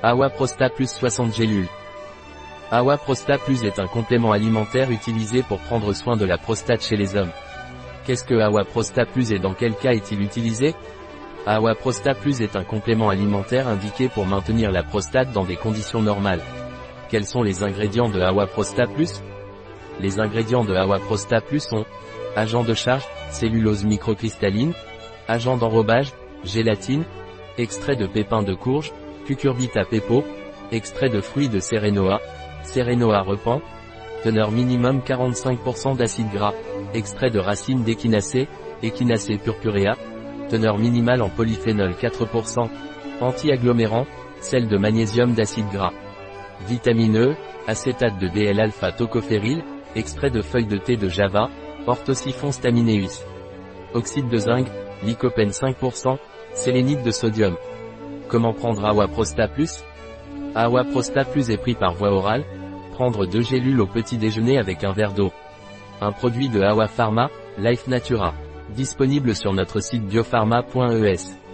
Awa Prosta Plus 60 gélules. Awa Prosta Plus est un complément alimentaire utilisé pour prendre soin de la prostate chez les hommes. Qu'est-ce que Awa Prosta Plus et dans quel cas est-il utilisé? Awa Prosta Plus est un complément alimentaire indiqué pour maintenir la prostate dans des conditions normales. Quels sont les ingrédients de Awa Prosta Plus? Les ingrédients de Awa Prosta Plus sont agent de charge, cellulose microcristalline, agent d'enrobage, gélatine, extrait de pépins de courge, cucurbita pepo, extrait de fruits de Serenoa, Serenoa repent, teneur minimum 45% d'acide gras, extrait de racines d'échinacée, échinacée purpurea, teneur minimale en polyphénol 4%, anti-agglomérant, sel de magnésium d'acide gras. Vitamine E, acétate de DL-alpha tocophéryl, extrait de feuilles de thé de Java, orthosiphon stamineus. Oxyde de zinc, lycopène 5%, sélénite de sodium. Comment prendre Awa Prosta Plus? Awa Prosta Plus est pris par voie orale, prendre deux gélules au petit déjeuner avec un verre d'eau. Un produit de Awa Pharma, Life Natura. Disponible sur notre site biopharma.es.